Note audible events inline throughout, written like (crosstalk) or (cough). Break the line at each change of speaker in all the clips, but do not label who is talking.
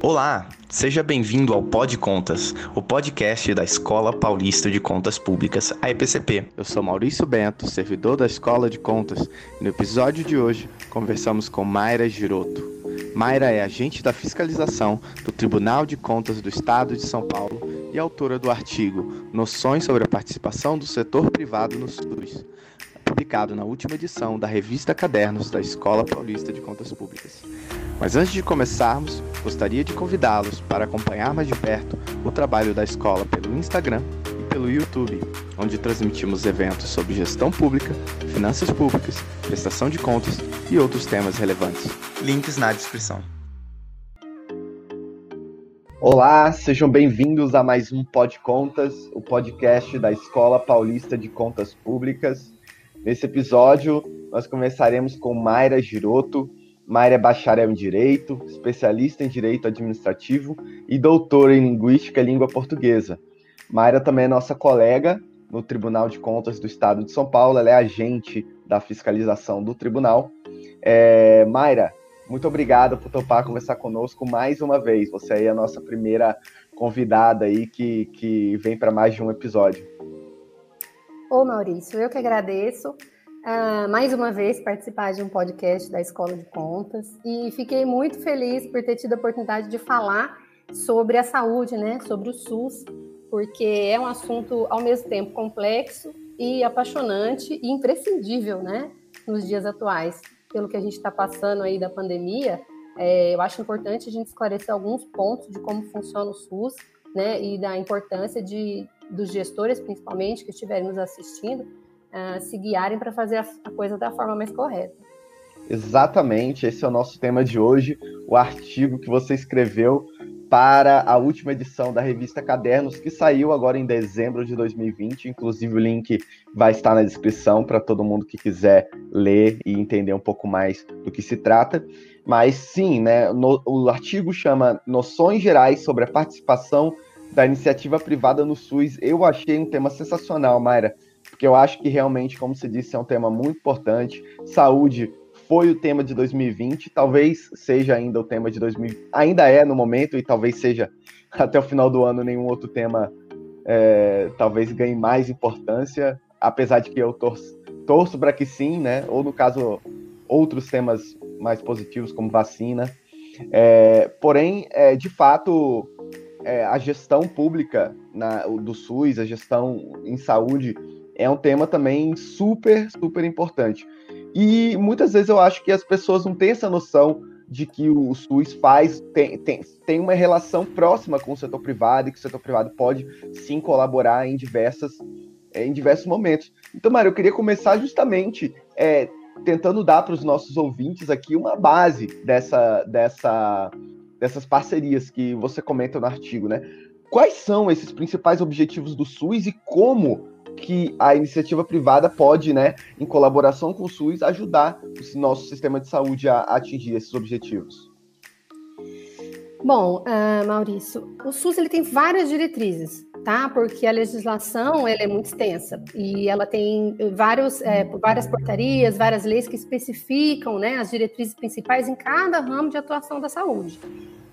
Olá, seja bem-vindo ao Pod Contas, o podcast da Escola Paulista de Contas Públicas, a EPCP.
Eu sou Maurício Bento, servidor da Escola de Contas, e no episódio de hoje conversamos com Mayra Giroto. Mayra é agente da fiscalização do Tribunal de Contas do Estado de São Paulo e autora do artigo Noções sobre a participação do setor privado no SUS, publicado na última edição da revista Cadernos da Escola Paulista de Contas Públicas. Mas antes de começarmos, gostaria de convidá-los para acompanhar mais de perto o trabalho da escola pelo Instagram e pelo YouTube, onde transmitimos eventos sobre gestão pública, finanças públicas, prestação de contas e outros temas relevantes.
Links na descrição.
Olá, sejam bem-vindos a mais um Pod Contas, o podcast da Escola Paulista de Contas Públicas. Nesse episódio, nós começaremos com Mayra Giroto, Mayra é bacharel em Direito, especialista em Direito Administrativo e doutora em Linguística e Língua Portuguesa. Mayra também é nossa colega no Tribunal de Contas do Estado de São Paulo, ela é agente da fiscalização do tribunal. É, Mayra, muito obrigada por topar conversar conosco mais uma vez. Você é a nossa primeira convidada aí que, que vem para mais de um episódio.
Ô Maurício, eu que agradeço uh, mais uma vez participar de um podcast da Escola de Contas. E fiquei muito feliz por ter tido a oportunidade de falar sobre a saúde, né, sobre o SUS, porque é um assunto ao mesmo tempo complexo e apaixonante e imprescindível, né, nos dias atuais. Pelo que a gente está passando aí da pandemia, é, eu acho importante a gente esclarecer alguns pontos de como funciona o SUS, né, e da importância de dos gestores, principalmente, que estiverem nos assistindo, uh, se guiarem para fazer a, a coisa da forma mais correta.
Exatamente, esse é o nosso tema de hoje, o artigo que você escreveu para a última edição da revista Cadernos, que saiu agora em dezembro de 2020. Inclusive, o link vai estar na descrição para todo mundo que quiser ler e entender um pouco mais do que se trata. Mas sim, né, no, o artigo chama Noções Gerais sobre a Participação da Iniciativa Privada no SUS. Eu achei um tema sensacional, Mayra porque eu acho que realmente, como você disse, é um tema muito importante. Saúde foi o tema de 2020, talvez seja ainda o tema de 2020, ainda é no momento, e talvez seja (laughs) até o final do ano nenhum outro tema é, talvez ganhe mais importância, apesar de que eu torço, torço para que sim, né? Ou no caso, outros temas mais positivos, como vacina. É, porém, é, de fato, é, a gestão pública na, do SUS, a gestão em saúde, é um tema também super, super importante. E muitas vezes eu acho que as pessoas não têm essa noção de que o SUS faz, tem, tem, tem uma relação próxima com o setor privado e que o setor privado pode sim colaborar em diversas é, em diversos momentos. Então, Mário, eu queria começar justamente é, tentando dar para os nossos ouvintes aqui uma base dessa, dessa, dessas parcerias que você comenta no artigo, né? Quais são esses principais objetivos do SUS e como que a iniciativa privada pode, né, em colaboração com o SUS, ajudar o nosso sistema de saúde a, atingir esses objetivos?
Bom, uh, Maurício, o SUS ele tem várias diretrizes, tá? Porque a legislação ela é muito extensa e ela tem vários, é, várias portarias, várias leis que especificam, né, as diretrizes principais em cada ramo de atuação da saúde.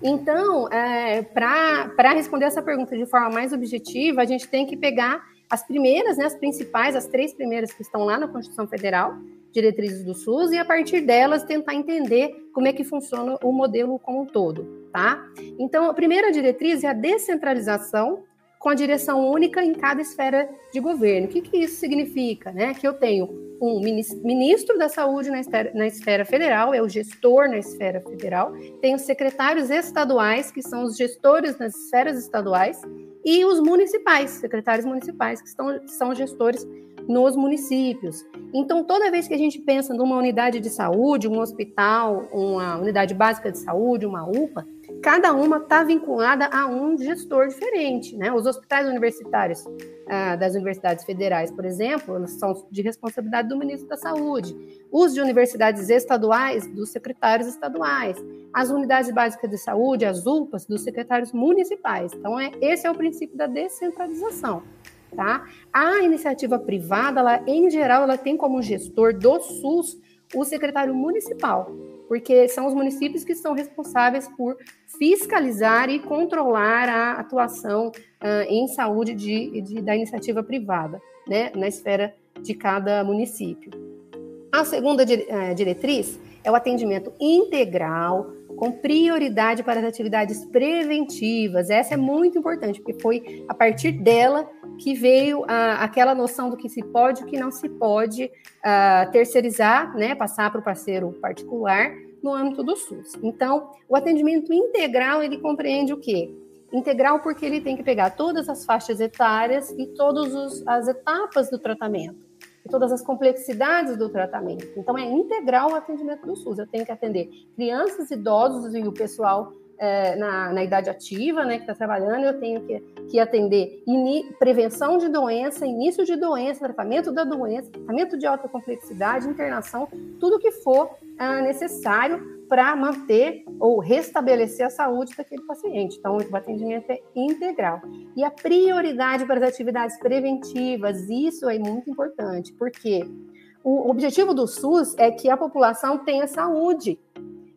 Então, é, para responder essa pergunta de forma mais objetiva, a gente tem que pegar as primeiras, né, as principais, as três primeiras que estão lá na Constituição Federal, diretrizes do SUS, e a partir delas tentar entender como é que funciona o modelo como um todo, tá? Então, a primeira diretriz é a descentralização com a direção única em cada esfera de governo. O que, que isso significa? Né? Que eu tenho um ministro da saúde na esfera, na esfera federal, é o gestor na esfera federal, tenho secretários estaduais, que são os gestores nas esferas estaduais, e os municipais, secretários municipais, que estão, são gestores nos municípios. Então, toda vez que a gente pensa numa unidade de saúde, um hospital, uma unidade básica de saúde, uma UPA, cada uma está vinculada a um gestor diferente. Né? Os hospitais universitários ah, das universidades federais, por exemplo, são de responsabilidade do ministro da Saúde. Os de universidades estaduais, dos secretários estaduais. As unidades básicas de saúde, as UPAs, dos secretários municipais. Então, é, esse é o princípio da descentralização. Tá? A iniciativa privada, ela, em geral, ela tem como gestor do SUS o secretário municipal. Porque são os municípios que são responsáveis por fiscalizar e controlar a atuação uh, em saúde de, de, da iniciativa privada, né, na esfera de cada município. A segunda eh, diretriz é o atendimento integral, com prioridade para as atividades preventivas. Essa é muito importante, porque foi a partir dela que veio a, aquela noção do que se pode e o que não se pode uh, terceirizar, né, passar para o parceiro particular no âmbito do SUS. Então, o atendimento integral, ele compreende o quê? Integral porque ele tem que pegar todas as faixas etárias e todas as etapas do tratamento e todas as complexidades do tratamento. Então, é integral o atendimento do SUS. Eu tenho que atender crianças, idosos e o pessoal é, na, na, idade ativa, né, que está trabalhando, eu tenho que, que atender prevenção de doença, início de doença, tratamento da doença, tratamento de alta complexidade, internação, tudo que for ah, necessário para manter ou restabelecer a saúde daquele paciente. Então, o atendimento é integral. E a prioridade para as atividades preventivas, isso é muito importante, porque o objetivo do SUS é que a população tenha saúde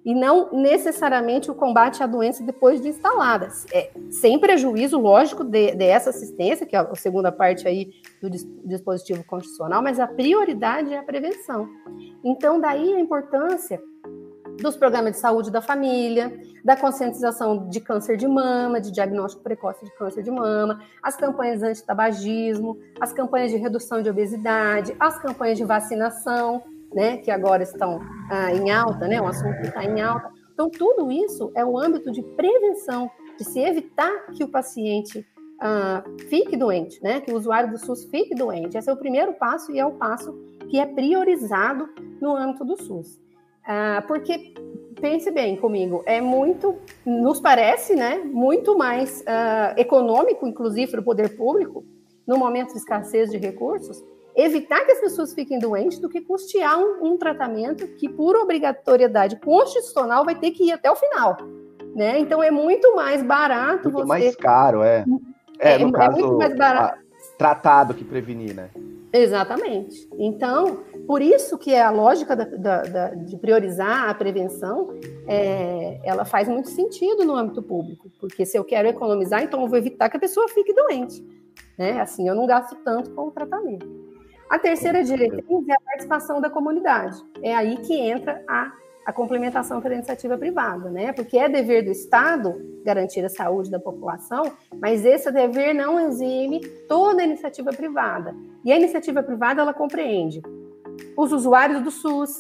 e não necessariamente o combate à doença depois de instaladas. É, sem prejuízo, lógico, de, dessa assistência, que é a segunda parte aí do dispositivo constitucional, mas a prioridade é a prevenção. Então, daí a importância dos programas de saúde da família, da conscientização de câncer de mama, de diagnóstico precoce de câncer de mama, as campanhas anti-tabagismo, as campanhas de redução de obesidade, as campanhas de vacinação, né, que agora estão ah, em alta, né, um assunto que está em alta. Então, tudo isso é o âmbito de prevenção, de se evitar que o paciente ah, fique doente, né, que o usuário do SUS fique doente. Esse é o primeiro passo e é o passo que é priorizado no âmbito do SUS. Ah, porque, pense bem comigo, é muito, nos parece, né, muito mais ah, econômico, inclusive, para o poder público, no momento de escassez de recursos, evitar que as pessoas fiquem doentes do que custear um, um, tratamento que, por obrigatoriedade constitucional, vai ter que ir até o final. Né? Então é muito mais barato
muito
você.
mais caro, é. É, é no é caso, muito mais barato. tratado que prevenir, né?
Exatamente. Então, por isso que é a lógica da, da, da, de priorizar a prevenção, é, ela faz muito sentido no âmbito público, porque se eu quero economizar, então eu vou evitar que a pessoa fique doente. Né? Assim, eu não gasto tanto com o tratamento. A terceira diretriz é a participação da comunidade. É aí que entra a, a complementação pela iniciativa privada, né? Porque é dever do Estado garantir a saúde da população, mas esse dever não exime toda a iniciativa privada. E a iniciativa privada ela compreende os usuários do SUS,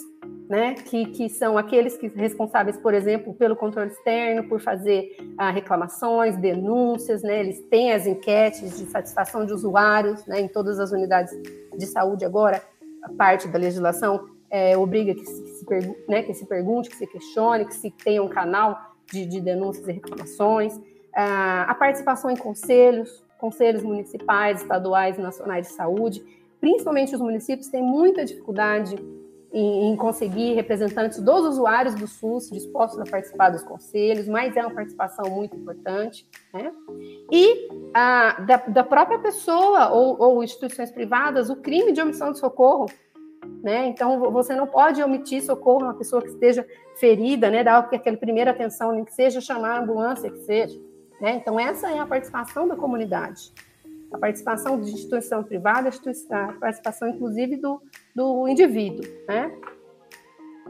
né, que, que são aqueles que responsáveis, por exemplo, pelo controle externo, por fazer ah, reclamações, denúncias, né, eles têm as enquetes de satisfação de usuários, né, em todas as unidades de saúde agora, a parte da legislação é, obriga que se, que, se né, que se pergunte, que se questione, que se tenha um canal de, de denúncias e reclamações, ah, a participação em conselhos, conselhos municipais, estaduais e nacionais de saúde, principalmente os municípios têm muita dificuldade em, em, conseguir representantes dos usuários do SUS dispostos a participar dos conselhos, mas é uma participação muito importante, né? E a, da, da, própria pessoa ou, ou, instituições privadas, o crime de omissão de socorro, né? Então você não pode omitir socorro a uma pessoa que esteja ferida, né? Dar aquela primeira atenção, nem que seja chamar a ambulância, que seja, né? Então essa é a participação da comunidade a participação de instituição privada, a participação inclusive do, do indivíduo, né?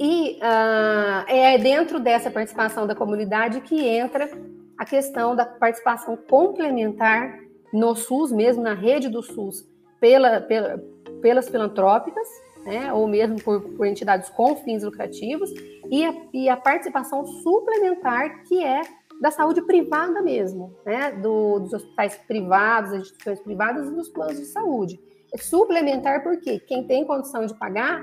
E uh, é dentro dessa participação da comunidade que entra a questão da participação complementar no SUS, mesmo na rede do SUS, pela, pela, pelas filantrópicas, né, ou mesmo por, por, entidades com fins lucrativos, e a, e a participação suplementar, que é da saúde privada mesmo, né? Do, dos hospitais privados, das instituições privadas e dos planos de saúde. É suplementar porque quem tem condição de pagar,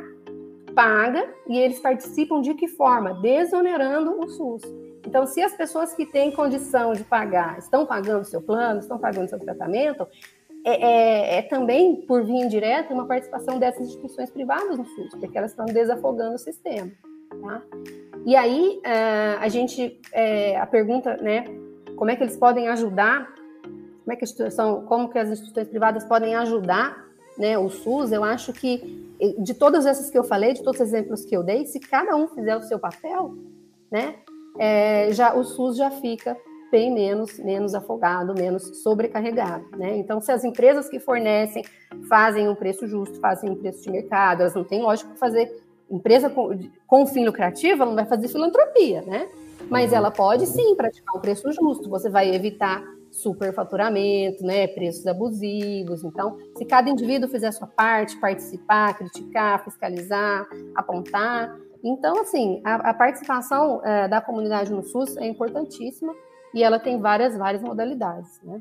paga e eles participam de que forma? Desonerando o SUS. Então, se as pessoas que têm condição de pagar estão pagando seu plano, estão pagando seu tratamento, é, é, é, também, por via indireta, uma participação dessas instituições privadas no SUS, porque elas estão desafogando o sistema. Tá? E aí, uh, a gente, é, a pergunta, né, como é que eles podem ajudar, como é que a instituição, como que as instituições privadas podem ajudar, né, o SUS, eu acho que de todas essas que eu falei, de todos os exemplos que eu dei, se cada um fizer o seu papel, né, é, já o SUS já fica bem menos, menos afogado, menos sobrecarregado, né? Então, se as empresas que fornecem fazem um preço justo, fazem um preço de mercado, elas não têm lógico fazer empresa com, com fim lucrativo, ela não vai fazer filantropia, né? Mas uhum. ela pode sim praticar um preço justo. Você vai evitar superfaturamento, né, preços abusivos. Então, se cada indivíduo fizer a sua parte, participar, criticar, fiscalizar, apontar, então, assim, a, a participação é, da comunidade no SUS é importantíssima e ela tem várias, várias modalidades, né?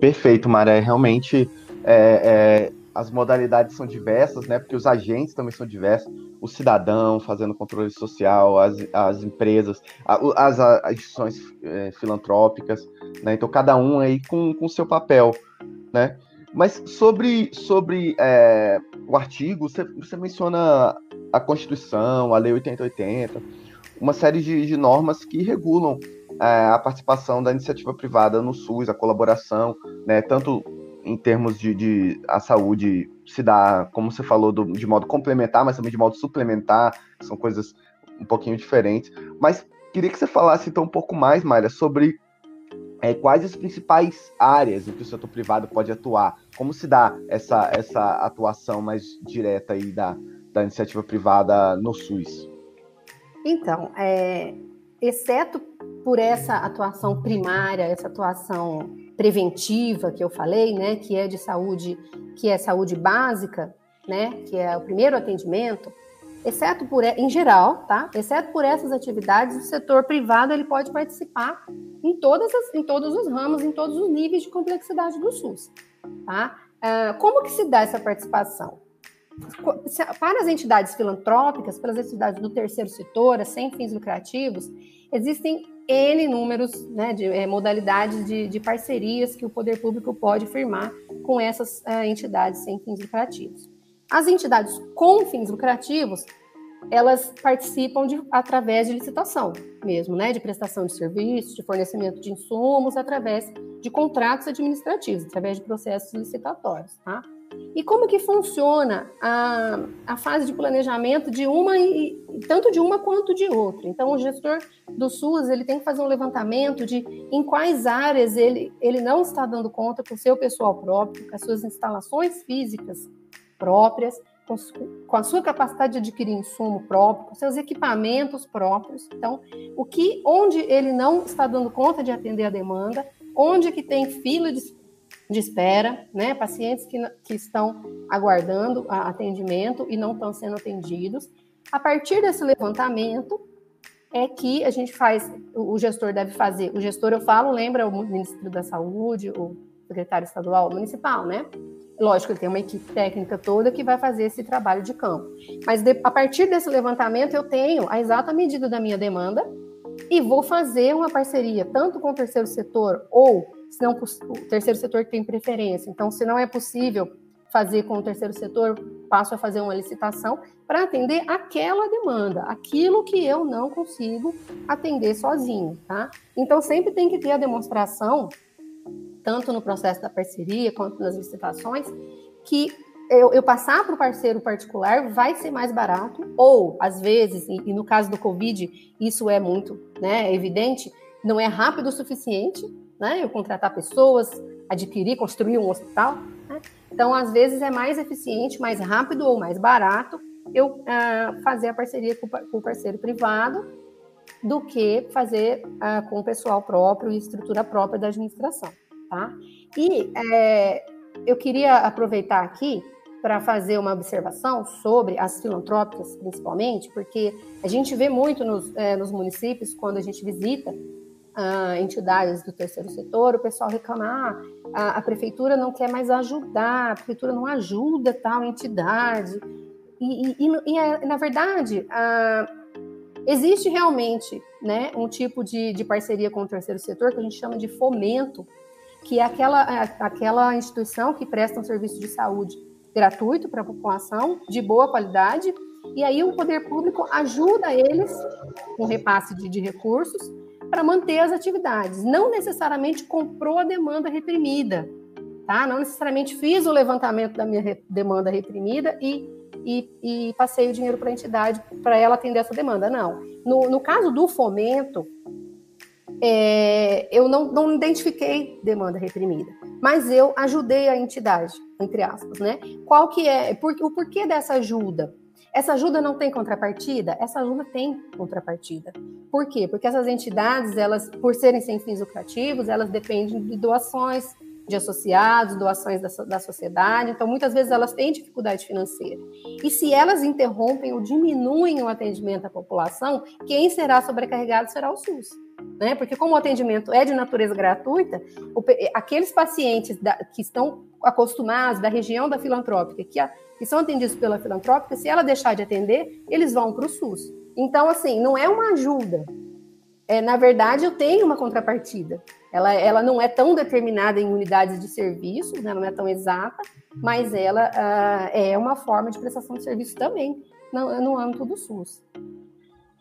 Perfeito, Maré. Realmente, é, é, as modalidades são diversas, né? Porque os agentes também são diversos. O cidadão fazendo controle social, as, as empresas, as, as instituições é, filantrópicas, né? Então, cada um aí com o seu papel, né? Mas sobre, sobre é, o artigo, você, você, menciona a Constituição, a Lei 8080, uma série de, de normas que regulam é, a participação da iniciativa privada no SUS, a colaboração, né, tanto em termos de, de a saúde se dá, como você falou, do, de modo complementar, mas também de modo suplementar, são coisas um pouquinho diferentes. Mas queria que você falasse então um pouco mais, Mayra, sobre é, quais as principais áreas em que o setor privado pode atuar? Como se dá essa, essa atuação mais direta aí da, da iniciativa privada no SUS?
Então, é, exceto por essa atuação primária, essa atuação preventiva que eu falei, né, que é de saúde, que é saúde básica, né, que é o primeiro atendimento, exceto por em geral, tá? Exceto por essas atividades, o setor privado ele pode participar em todas as, em todos os ramos, em todos os níveis de complexidade do SUS, tá? Uh, como que se dá essa participação? Para as entidades filantrópicas, para as entidades do terceiro setor, sem fins lucrativos, existem N números né, de é, modalidades de, de, parcerias que o poder público pode firmar com essas uh, entidades sem fins lucrativos. As entidades com fins lucrativos, elas participam de, através de licitação mesmo, né, de prestação de serviços, de fornecimento de insumos, através de contratos administrativos, através de processos licitatórios, tá? E como que funciona a, a fase de planejamento de uma e tanto de uma quanto de outra? Então, o gestor do SUS ele tem que fazer um levantamento de em quais áreas ele, ele não está dando conta com o seu pessoal próprio, com as suas instalações físicas próprias, com, com, a sua capacidade de adquirir insumo próprio, com seus equipamentos próprios. Então, o que, onde ele não está dando conta de atender a demanda, onde que tem fila de, de espera, né, pacientes que, que estão aguardando atendimento e não estão sendo atendidos. A partir desse levantamento é que a gente faz, o gestor deve fazer. O gestor, eu falo, lembra o Ministro da Saúde, o secretário estadual municipal, né? Lógico, ele tem uma equipe técnica toda que vai fazer esse trabalho de campo. Mas de, a partir desse levantamento, eu tenho a exata medida da minha demanda e vou fazer uma parceria tanto com o terceiro setor ou, se não o terceiro setor tem preferência. Então, se não é possível fazer com o terceiro setor, passo a fazer uma licitação para atender aquela demanda, aquilo que eu não consigo atender sozinho, tá? Então, sempre tem que ter a demonstração tanto no processo da parceria quanto nas licitações, que eu, eu passar para o parceiro particular vai ser mais barato, ou às vezes, e, e, no caso do Covid, isso é muito né, evidente, não é rápido o suficiente, né? Eu contratar pessoas, adquirir, construir um hospital. Né? Então, às vezes, é mais eficiente, mais rápido ou mais barato eu uh, fazer a parceria com, com o parceiro privado do que fazer uh, com o pessoal próprio e estrutura própria da administração tá? E é, eu queria aproveitar aqui para fazer uma observação sobre as filantrópicas, principalmente, porque a gente vê muito nos, é, nos municípios, quando a gente visita ah, entidades do terceiro setor, o pessoal reclama, ah, a, a, prefeitura não quer mais ajudar, a prefeitura não ajuda tal entidade. E, e, e, e é, na verdade, ah, existe realmente né, um tipo de, de parceria com o terceiro setor que a gente chama de fomento que é aquela, aquela instituição que presta um serviço de saúde gratuito para a população, de boa qualidade, e aí o poder público ajuda eles com repasse de, de recursos para manter as atividades. Não necessariamente comprou a demanda reprimida, tá? Não necessariamente fiz o levantamento da minha re demanda reprimida e e, e passei o dinheiro para a entidade para ela atender essa demanda. Não. No, no caso do fomento, é, eu não, não identifiquei demanda reprimida, mas eu ajudei a entidade, entre aspas, né? Qual que é, por, o porquê dessa ajuda? Essa ajuda não tem contrapartida? Essa ajuda tem contrapartida. Por quê? Porque essas entidades, elas, por serem sem fins lucrativos, elas dependem de doações de associados, doações da, da sociedade, então muitas vezes elas têm dificuldade financeira. E se elas interrompem ou diminuem o atendimento à população, quem será sobrecarregado será o SUS. Né? Porque como o atendimento é de natureza gratuita, o, aqueles pacientes da, que estão acostumados da região da filantrópica, que, a, que são atendidos pela filantrópica, se ela deixar de atender, eles vão para o SUS. Então, assim, não é uma ajuda. É, na verdade, eu tenho uma contrapartida. Ela, ela não é tão determinada em unidades de serviço, né, não é tão exata, mas ela uh, é uma forma de prestação de serviço também no, no âmbito do SUS.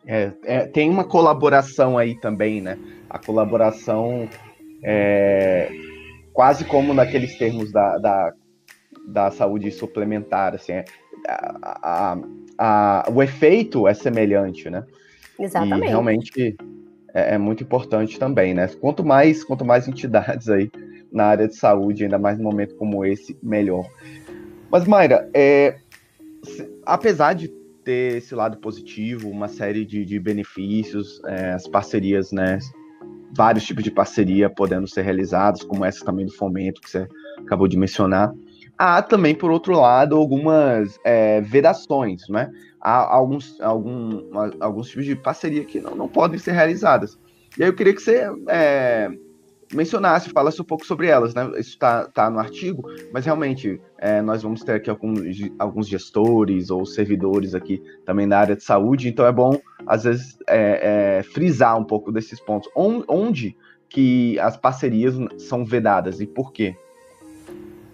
É, é, tem uma colaboração aí também, né? A colaboração é quase como naqueles termos da, da, da saúde suplementar, assim, a, a, a, o efeito é semelhante, né?
Exatamente.
E realmente é, é, muito importante também, né? Quanto mais, quanto mais entidades aí na área de saúde, ainda mais num momento como esse, melhor. Mas, Mayra, é, se, apesar de ter esse lado positivo, uma série de, de benefícios, é, as parcerias, né? Vários tipos de parceria podendo ser realizados, como essa também do fomento que você acabou de mencionar. Há também, por outro lado, algumas é, vedações, né? há alguns, algum, alguns tipos de parceria que não, não podem ser realizadas. E aí eu queria que você é, mencionasse, falasse um pouco sobre elas, né? Isso está tá no artigo, mas realmente é, nós vamos ter aqui alguns, alguns gestores ou servidores aqui também na área de saúde, então é bom, às vezes, é, é, frisar um pouco desses pontos. Onde que as parcerias são vedadas e por quê?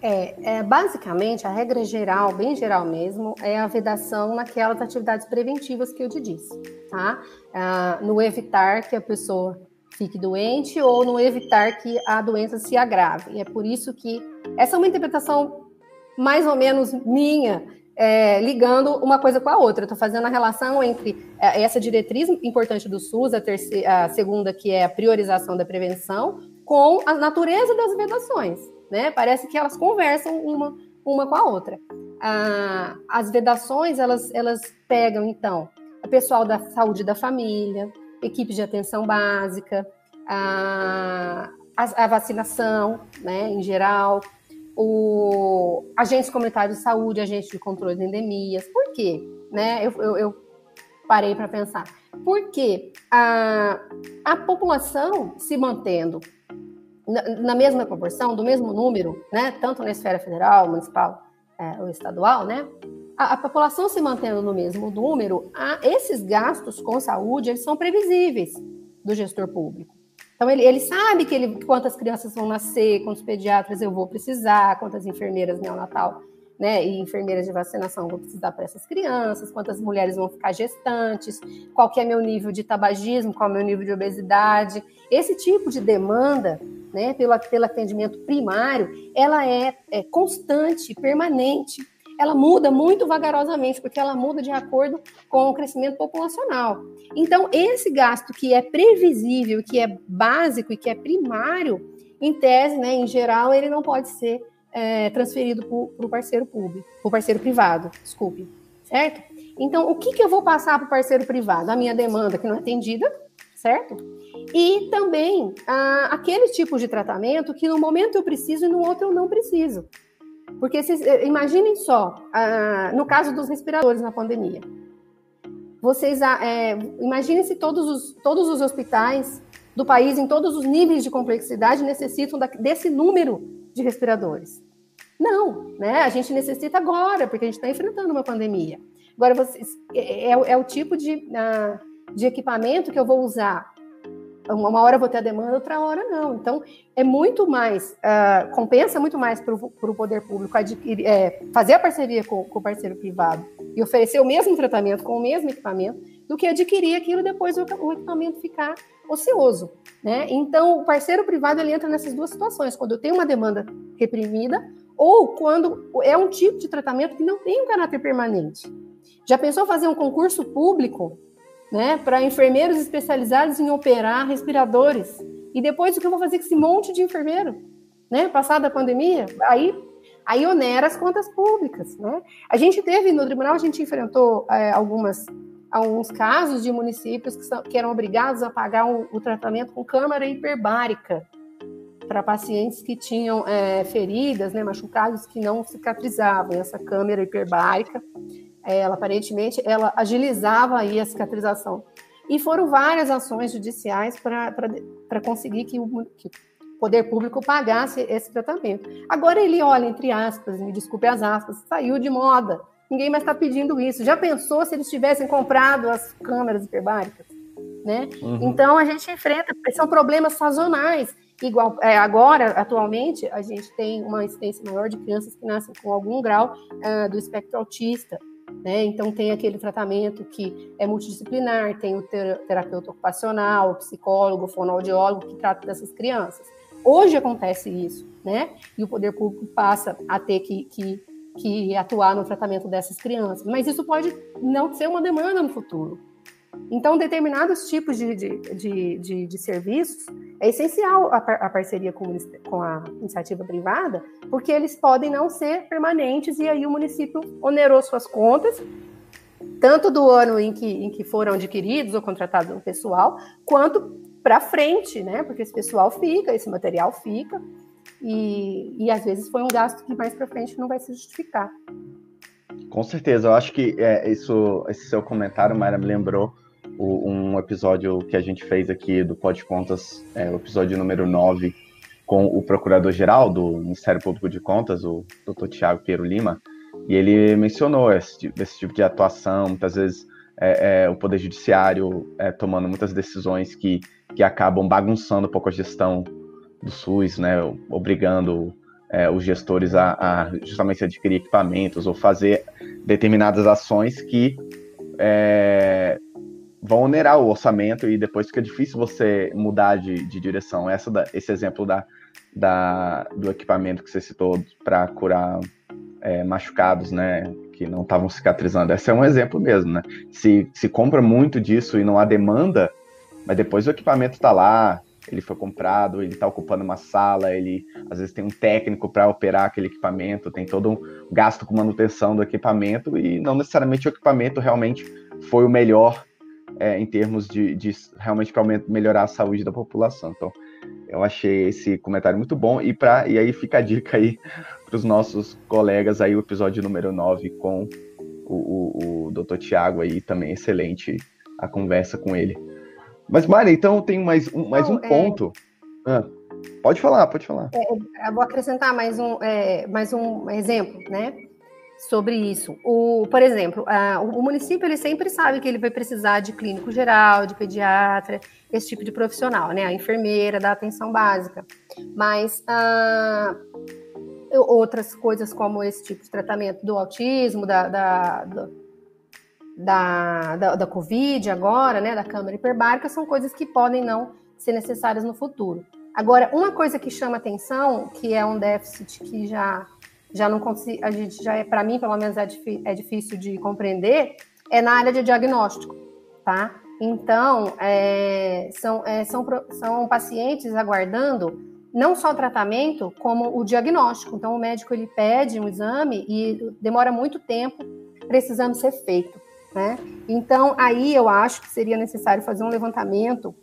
É, é, basicamente, a regra geral, bem geral mesmo, é a vedação naquelas atividades preventivas que eu te disse, tá? Ah, no evitar que a pessoa fique doente ou no evitar que a doença se agrave. E é por isso que essa é uma interpretação mais ou menos minha, é, ligando uma coisa com a outra. Estou fazendo a relação entre é, essa diretriz importante do SUS, a, terceira, a segunda, que é a priorização da prevenção, com a natureza das vedações né? Parece que elas conversam uma, uma com a outra. Ah, as vedações, elas, elas pegam, então, o pessoal da saúde da família, equipe de atenção básica, a, a, a vacinação, né, em geral, o agentes comunitários de saúde, agentes de controle de endemias. Por quê? Né? Eu, eu, eu parei para pensar. Porque a, a população se mantendo na, mesma proporção, do mesmo número, né, tanto na esfera federal, municipal é, ou estadual, né, a, a, população se mantendo no mesmo número, a, esses gastos com saúde eles são previsíveis do gestor público. Então ele, ele sabe que ele, quantas crianças vão nascer, quantos pediatras eu vou precisar, quantas enfermeiras neonatal né, e enfermeiras de vacinação vou precisar para essas crianças, quantas mulheres vão ficar gestantes, qual é meu nível de tabagismo, qual é meu nível de obesidade. Esse tipo de demanda, né, pelo, pelo atendimento primário, ela é, é constante, permanente. Ela muda muito vagarosamente, porque ela muda de acordo com o crescimento populacional. Então, esse gasto que é previsível, que é básico e que é primário, em tese, né, em geral, ele não pode ser é, transferido para o parceiro público, para o parceiro privado, desculpe, certo? Então, o que, que eu vou passar para o parceiro privado? A minha demanda que não é atendida, certo? E também ah, aquele tipo de tratamento que no momento eu preciso e no outro eu não preciso. Porque se, eh, imaginem só, ah, no caso dos respiradores na pandemia, vocês é, imaginem se todos os, todos os hospitais do país, em todos os níveis de complexidade, necessitam da, desse número de respiradores. Não, né? A gente necessita agora, porque a gente está enfrentando uma pandemia. Agora, vocês, é, é, é o tipo de, uh, de equipamento que eu vou usar. Uma hora eu vou ter a demanda, outra hora não. Então, é muito mais, uh, compensa muito mais para o poder público adquirir, é, fazer a parceria com, com o parceiro privado e oferecer o mesmo tratamento com o mesmo equipamento do que adquirir aquilo depois o, o equipamento ficar ocioso. Né? Então, o parceiro privado ele entra nessas duas situações, quando eu tenho uma demanda reprimida ou quando é um tipo de tratamento que não tem um caráter permanente. Já pensou fazer um concurso público né, para enfermeiros especializados em operar respiradores? E depois o que eu vou fazer com esse monte de enfermeiro? Né, passada a pandemia? Aí, aí onera as contas públicas. Né? A gente teve no tribunal, a gente enfrentou é, algumas alguns casos de municípios que, são, que eram obrigados a pagar o, o tratamento com câmara hiperbárica para pacientes que tinham é, feridas, né, machucados que não cicatrizavam. Essa câmera hiperbárica, ela aparentemente, ela agilizava aí a cicatrização. E foram várias ações judiciais para conseguir que o, que o poder público pagasse esse tratamento. Agora ele olha, entre aspas, me desculpe as aspas, saiu de moda ninguém mais está pedindo isso. Já pensou se eles tivessem comprado as câmeras hiperbáricas? Né? Uhum. Então a gente enfrenta, são problemas sazonais. Igual é, agora, atualmente, a gente tem uma incidência maior de crianças que nascem com algum grau uh, do espectro autista. Né? Então tem aquele tratamento que é multidisciplinar, tem o terapeuta ocupacional, o psicólogo, o fonoaudiólogo que trata dessas crianças. Hoje acontece isso, né? E o poder público passa a ter que, que que atuar no tratamento dessas crianças, mas isso pode não ser uma demanda no futuro. Então, determinados tipos de, de, de, de, de serviços é essencial a, a parceria com, com, a iniciativa privada, porque eles podem não ser permanentes e aí o município onerou suas contas, tanto do ano em que, em que foram adquiridos ou contratados o pessoal, quanto para frente, né? Porque esse pessoal fica, esse material fica, e, e às vezes foi um gasto que mais para frente não vai se justificar.
Com certeza, eu acho que é, isso, esse seu comentário, Mayra, me lembrou o, um episódio que a gente fez aqui do Pode Contas, é, o episódio número 9, com o Procurador-Geral do Ministério Público de Contas, o Dr. Tiago Piero Lima, e ele mencionou esse, esse tipo de atuação, muitas vezes é, é, o Poder Judiciário é, tomando muitas decisões que, que acabam bagunçando um pouco a gestão do SUS, né, obrigando é, os gestores a, a, justamente adquirir equipamentos ou fazer determinadas ações que é, vão onerar o orçamento e depois fica difícil você mudar de, de direção. Essa da, esse exemplo da, da, do equipamento que você citou para curar é, machucados, né, que não estavam cicatrizando, esse é um exemplo mesmo, né? Se, se compra muito disso e não há demanda, mas depois o equipamento está lá, ele foi comprado, ele está ocupando uma sala, ele às vezes tem um técnico para operar aquele equipamento, tem todo um gasto com manutenção do equipamento e não necessariamente o equipamento realmente foi o melhor é, em termos de, de realmente para melhorar a saúde da população. Então, eu achei esse comentário muito bom e, pra, e aí fica a dica aí para os nossos colegas aí, o episódio número 9 com o, o, o Dr. Tiago aí, também excelente a conversa com ele. Mas, Mari, então tem mais um, mais um é... ponto. Ah, pode falar, pode falar.
É, eu vou acrescentar mais um, é, mais um exemplo, né? Sobre isso. O, por exemplo, a, o município ele sempre sabe que ele vai precisar de clínico geral, de pediatra, esse tipo de profissional, né? A enfermeira da atenção básica. Mas ah, outras coisas como esse tipo de tratamento do autismo, da, da do, da, da, da Covid agora, né, da câmara hiperbárica, são coisas que podem não ser necessárias no futuro. Agora, uma coisa que chama atenção, que é um déficit que já já não consigo, a gente já é para mim, pelo menos é, é, difícil de compreender, é na área de diagnóstico, tá? Então, é, são, é, são, são pacientes aguardando não só o tratamento, como o diagnóstico. Então, o médico ele pede um exame e demora muito tempo para esse exame ser feito. Né? Então, aí eu acho que seria necessário fazer um levantamento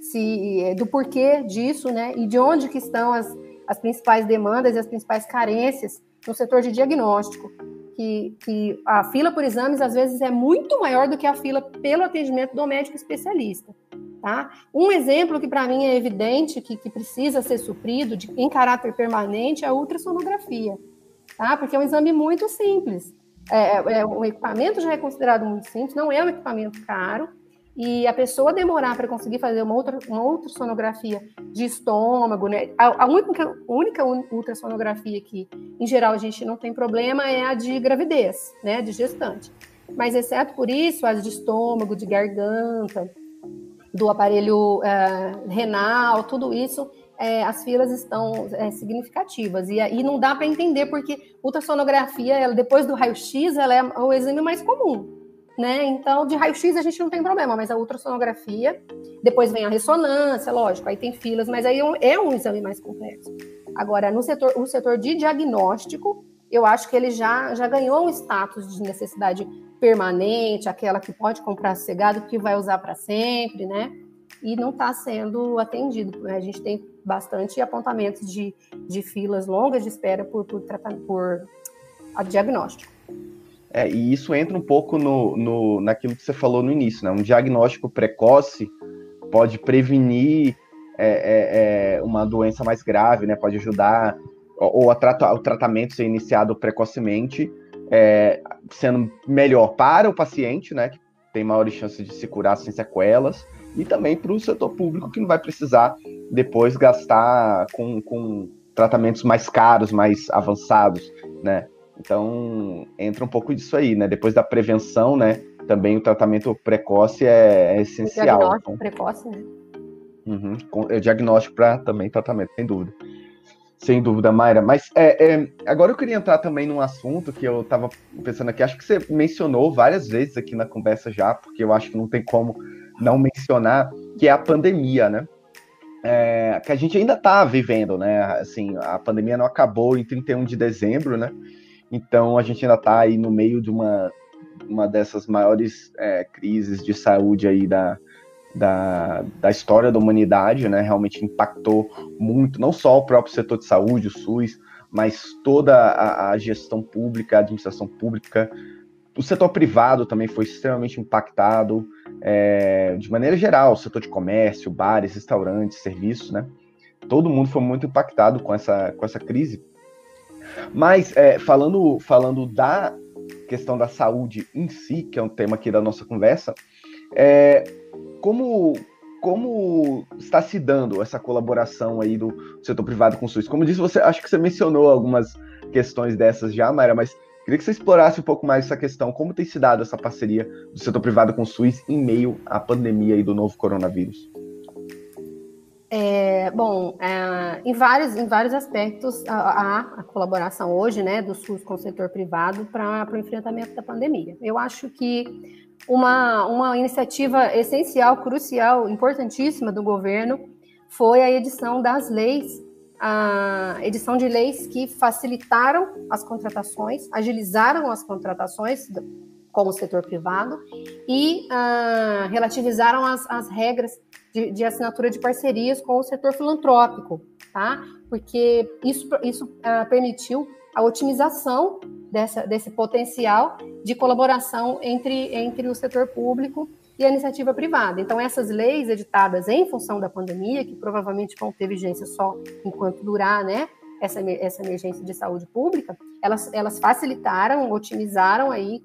se, eh, do porquê disso, né? E de onde que estão as, as principais demandas e as principais carências no setor de diagnóstico. Que, que a fila por exames, às vezes, é muito maior do que a fila pelo atendimento do médico especialista. Tá? Um exemplo que para mim é evidente que, que precisa ser suprido de, em caráter permanente é a ultrassonografia, tá? porque é um exame muito simples. É, é, o equipamento já é considerado muito simples, não é um equipamento caro, e a pessoa demorar para conseguir fazer uma outra, uma ultrassonografia de estômago, né? A, a única, única ultrassonografia que, em geral, a gente não tem problema é a de gravidez, né? De gestante. Mas, exceto por isso, as de estômago, de garganta, do aparelho uh, renal, tudo isso é, as filas estão é, significativas. E aí não dá para entender, porque ultrassonografia, ela, depois do raio-x, ela é o exame mais comum. Né? Então, de raio-x a gente não tem problema, mas a ultrassonografia, depois vem a ressonância, lógico, aí tem filas, mas aí é um, é um exame mais complexo. Agora, no setor, o setor de diagnóstico, eu acho que ele já, já ganhou um status de necessidade permanente, aquela que pode comprar sossegado, que vai usar para sempre, né? E não está sendo atendido. A gente tem bastante apontamentos de, de filas longas de espera por, por, por a diagnóstico.
É, e isso entra um pouco no, no, naquilo que você falou no início, né? Um diagnóstico precoce pode prevenir é, é, é uma doença mais grave, né? Pode ajudar ou a trata, o tratamento ser iniciado precocemente, é, sendo melhor para o paciente, né? Que tem maiores chances de se curar sem sequelas, e também para o setor público que não vai precisar depois gastar com, com tratamentos mais caros, mais avançados, né? Então entra um pouco disso aí, né? Depois da prevenção, né? Também o tratamento precoce é, é essencial. O
diagnóstico então, precoce, né?
Uhum, é diagnóstico para também tratamento, sem dúvida. Sem dúvida, Mayra. Mas é, é, agora eu queria entrar também num assunto que eu estava pensando aqui. Acho que você mencionou várias vezes aqui na conversa já, porque eu acho que não tem como não mencionar, que é a pandemia, né? É, que a gente ainda está vivendo, né? Assim, a pandemia não acabou em 31 de dezembro, né? Então a gente ainda está aí no meio de uma, uma dessas maiores é, crises de saúde aí da, da, da história da humanidade, né? Realmente impactou muito, não só o próprio setor de saúde, o SUS, mas toda a, a gestão pública, a administração pública. O setor privado também foi extremamente impactado, é, de maneira geral, o setor de comércio, bares, restaurantes, serviços, né? Todo mundo foi muito impactado com essa, com essa crise. Mas, é, falando, falando da questão da saúde em si, que é um tema aqui da nossa conversa, é, como, como está se dando essa colaboração aí do setor privado com o SUS? Como disse, você acho que você mencionou algumas questões dessas já, Mayra, mas queria que você explorasse um pouco mais essa questão, como tem se dado essa parceria do setor privado com o SUS em meio à pandemia aí do novo coronavírus?
É, bom, é, em, vários, em vários aspectos há a, a, colaboração hoje né, do SUS com o setor privado para o enfrentamento da pandemia. Eu acho que uma, uma iniciativa essencial, crucial, importantíssima do governo foi a edição das leis, a edição de leis que facilitaram as contratações, agilizaram as contratações com o setor privado e uh, relativizaram as, as regras de, de, assinatura de parcerias com o setor filantrópico, tá? Porque isso, isso uh, permitiu a otimização dessa, desse potencial de colaboração entre, entre o setor público e a iniciativa privada. Então, essas leis editadas em função da pandemia, que provavelmente vão ter vigência só enquanto durar né, essa, essa emergência de saúde pública, elas, elas facilitaram, otimizaram aí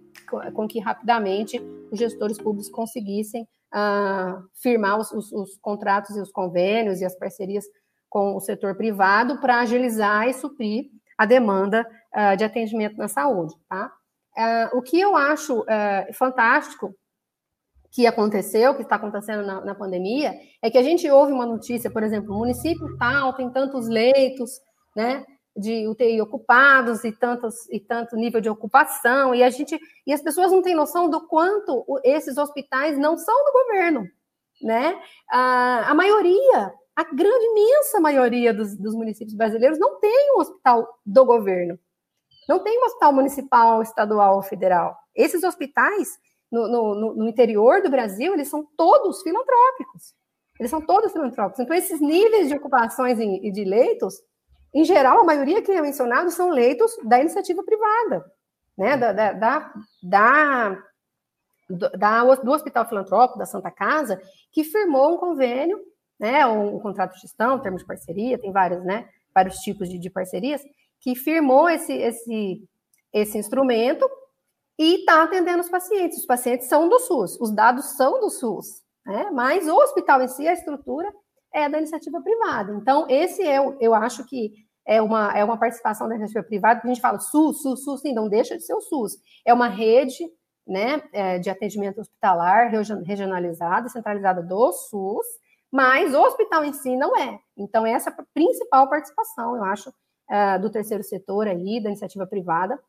com, que rapidamente os gestores públicos conseguissem uh, firmar os, os, os contratos e os convênios e as parcerias com o setor privado para agilizar e suprir a demanda uh, de atendimento na saúde, tá? Uh, o que eu acho uh, fantástico que aconteceu, que está acontecendo na, na, pandemia, é que a gente ouve uma notícia, por exemplo, o município tal tem tantos leitos, né, de UTI ocupados e tantos e tanto nível de ocupação e a gente e as pessoas não têm noção do quanto esses hospitais não são do governo, né? a, a maioria a grande imensa maioria dos, dos, municípios brasileiros não tem um hospital do governo. Não tem um hospital municipal, estadual ou federal. Esses hospitais no, no, no, interior do Brasil, eles são todos filantrópicos. Eles são todos filantrópicos. Então, esses níveis de ocupações e de leitos, em geral, a maioria que é mencionado são leitos da iniciativa privada, né? da, da, da, da do Hospital Filantrópico da Santa Casa, que firmou um convênio né, um, um contrato de gestão, termos de parceria, tem vários, né, vários tipos de, de parcerias, que firmou esse, esse, esse instrumento e está atendendo os pacientes. Os pacientes são do SUS, os dados são do SUS, né, mas o hospital em si, a estrutura é da iniciativa privada. Então, esse é, eu acho que é uma, é uma participação da iniciativa privada, a gente fala SUS, SUS, SUS, sim, não deixa de ser o SUS. É uma rede né, é, de atendimento hospitalar regionalizada, centralizada do SUS, mas o hospital em si não é. Então, essa é a principal participação, eu acho, uh, do terceiro setor aí, da iniciativa privada,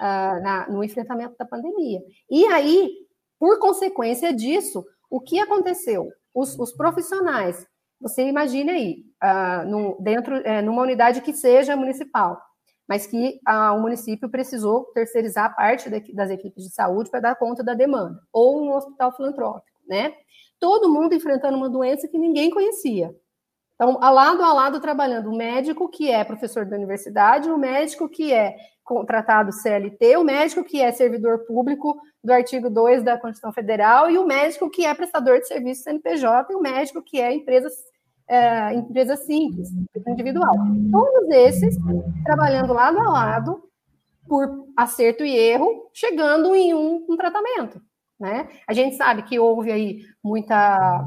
uh, na, no enfrentamento da pandemia. E aí, por consequência disso, o que aconteceu? Os, os profissionais, você imagine aí, uh, no, dentro, é, numa unidade que seja municipal, mas que o município precisou terceirizar parte das equipes de saúde para dar conta da demanda, ou um hospital filantrópico, né? Todo mundo enfrentando uma doença que ninguém conhecia. Então, a lado a lado trabalhando o médico que é professor da universidade, o médico que é contratado CLT, o médico que é servidor público do artigo 2 da Constituição Federal e o médico que é prestador de serviço CNPJ e o médico que é empresa, é, empresa simples, individual. Todos esses trabalhando lado a lado por acerto e erro, chegando em um, um tratamento. Né? A gente sabe que houve aí muita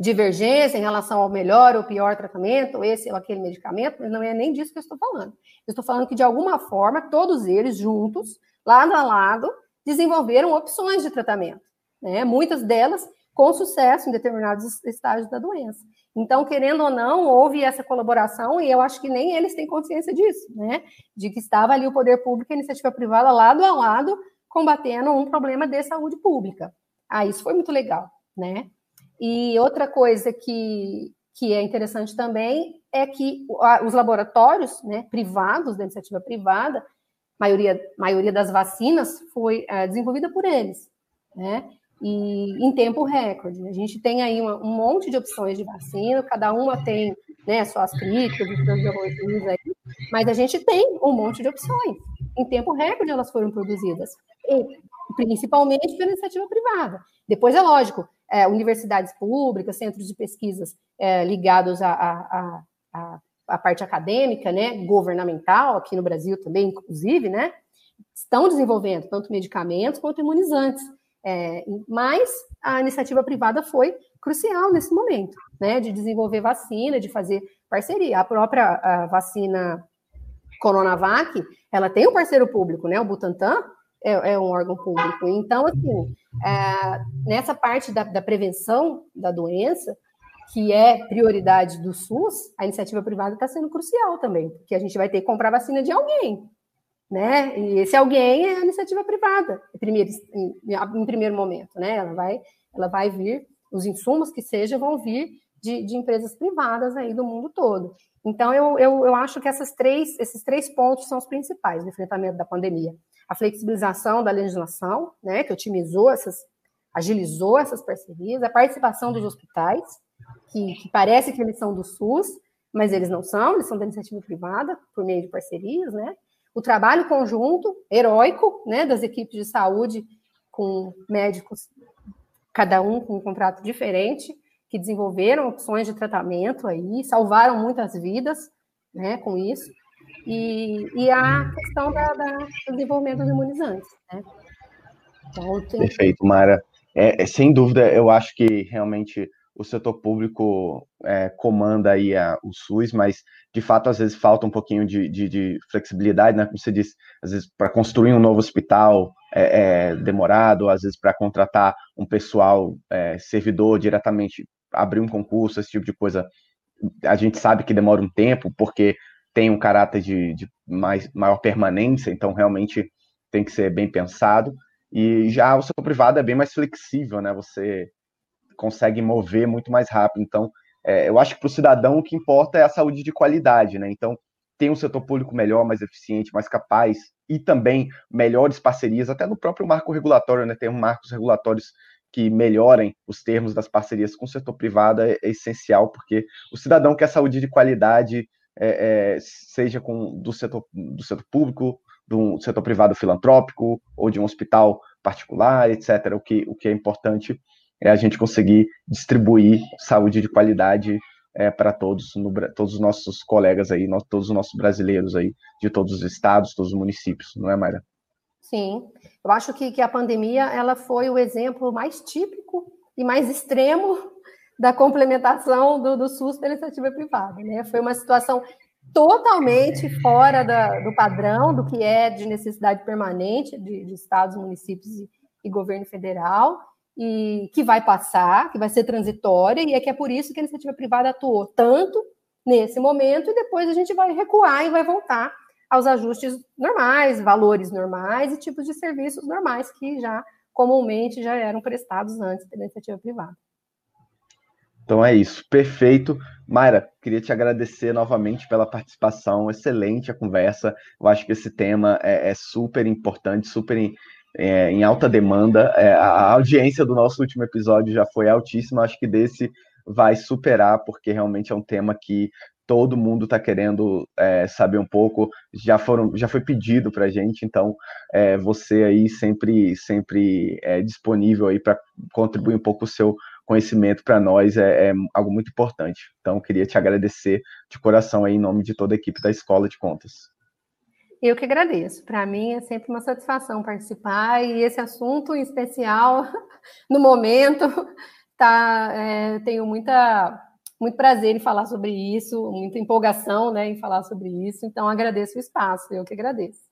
divergência em relação ao melhor ou pior tratamento, esse ou aquele medicamento, mas não é nem disso que eu estou falando. Eu estou falando que, de alguma forma, todos eles juntos, lado a lado, desenvolveram opções de tratamento, né? muitas delas com sucesso em determinados estágios da doença. Então, querendo ou não, houve essa colaboração e eu acho que nem eles têm consciência disso, né? De que estava ali o poder público e a iniciativa privada lado a lado combatendo um problema de saúde pública. Ah, isso foi muito legal, né? E outra coisa que, que é interessante também é que os laboratórios né, privados, da iniciativa privada, maioria, maioria das vacinas foi é, desenvolvida por eles, né? E em tempo recorde. A gente tem aí uma, um monte de opções de vacina, cada uma tem né, suas críticas, suas aí, mas a gente tem um monte de opções. Em tempo recorde elas foram produzidas, e, principalmente pela iniciativa privada. Depois é lógico, é, universidades públicas, centros de pesquisas é, ligados à, parte acadêmica, né, governamental, aqui no Brasil também, inclusive, né, estão desenvolvendo tanto medicamentos quanto imunizantes. É, mas a iniciativa privada foi crucial nesse momento, né, de desenvolver vacina, de fazer parceria. A própria a vacina Coronavac, ela tem um parceiro público, né, o Butantan, é, é um órgão público. Então, assim, é, nessa parte da, da, prevenção da doença, que é prioridade do SUS, a iniciativa privada está sendo crucial também, porque a gente vai ter que comprar vacina de alguém, né? E esse alguém é a iniciativa privada, em primeiro, em, em primeiro momento, né? Ela vai, ela vai vir, os insumos que seja vão vir de, de empresas privadas aí do mundo todo. Então, eu, eu, eu acho que essas três, esses três pontos são os principais no enfrentamento da pandemia a flexibilização da legislação, né, que otimizou essas, agilizou essas parcerias, a participação dos hospitais, que, que, parece que eles são do SUS, mas eles não são, eles são da iniciativa privada, por meio de parcerias, né? O trabalho conjunto, heróico, né, das equipes de saúde com médicos, cada um com um contrato diferente, que desenvolveram opções de tratamento aí, salvaram muitas vidas, né, com isso e, e a questão da, da, do desenvolvimento dos imunizantes. Né?
Então. Perfeito, Mara. É, é, sem dúvida, eu acho que realmente o setor público é, comanda aí a, o SUS, mas de fato às vezes falta um pouquinho de, de, de flexibilidade, né? Como você disse, às vezes para construir um novo hospital é, é demorado, às vezes para contratar um pessoal é, servidor diretamente, abrir um concurso, esse tipo de coisa, a gente sabe que demora um tempo, porque tem um caráter de, de mais, maior permanência, então realmente tem que ser bem pensado. E já o setor privado é bem mais flexível, né? Você consegue mover muito mais rápido. Então, é, eu acho que para o cidadão o que importa é a saúde de qualidade, né? Então, tem um setor público melhor, mais eficiente, mais capaz e também melhores parcerias, até no próprio marco regulatório, né? Tem marcos regulatórios que melhorem os termos das parcerias com o setor privado é, é essencial, porque o cidadão quer saúde de qualidade é, é, seja com do setor, do setor público, do setor privado filantrópico ou de um hospital particular, etc. O que, o que é importante é a gente conseguir distribuir saúde de qualidade é, para todos, no, todos os nossos colegas aí, nós, todos os nossos brasileiros aí, de todos os estados, todos os municípios, não é, Mayra?
Sim, eu acho que, que a pandemia ela foi o exemplo mais típico e mais extremo da complementação do, do SUS pela iniciativa privada. Né? Foi uma situação totalmente fora da, do padrão do que é de necessidade permanente de, de estados, municípios e, e, governo federal. e que vai passar, que vai ser transitória, e é que é por isso que a iniciativa privada atuou tanto nesse momento, e depois a gente vai recuar e vai voltar aos ajustes normais, valores normais e tipos de serviços normais que já comumente já eram prestados antes pela iniciativa privada.
Então é isso, perfeito. Mayra, queria te agradecer novamente pela participação, excelente a conversa. Eu acho que esse tema é, é super importante, super em, é, em alta demanda. É, a audiência do nosso último episódio já foi altíssima, acho que desse vai superar, porque realmente é um tema que todo mundo está querendo é, saber um pouco, já foram, já foi pedido para a gente, então é, você aí sempre, sempre é disponível aí para contribuir um pouco o seu conhecimento para nós é, é, algo muito importante. Então queria te agradecer de coração aí em nome de toda a equipe da Escola de Contas.
Eu que agradeço. Para mim é sempre uma satisfação participar e esse assunto em especial (laughs) no momento tá, é, tenho muita muito prazer em falar sobre isso, muita empolgação né, em falar sobre isso, então agradeço o espaço, eu que agradeço.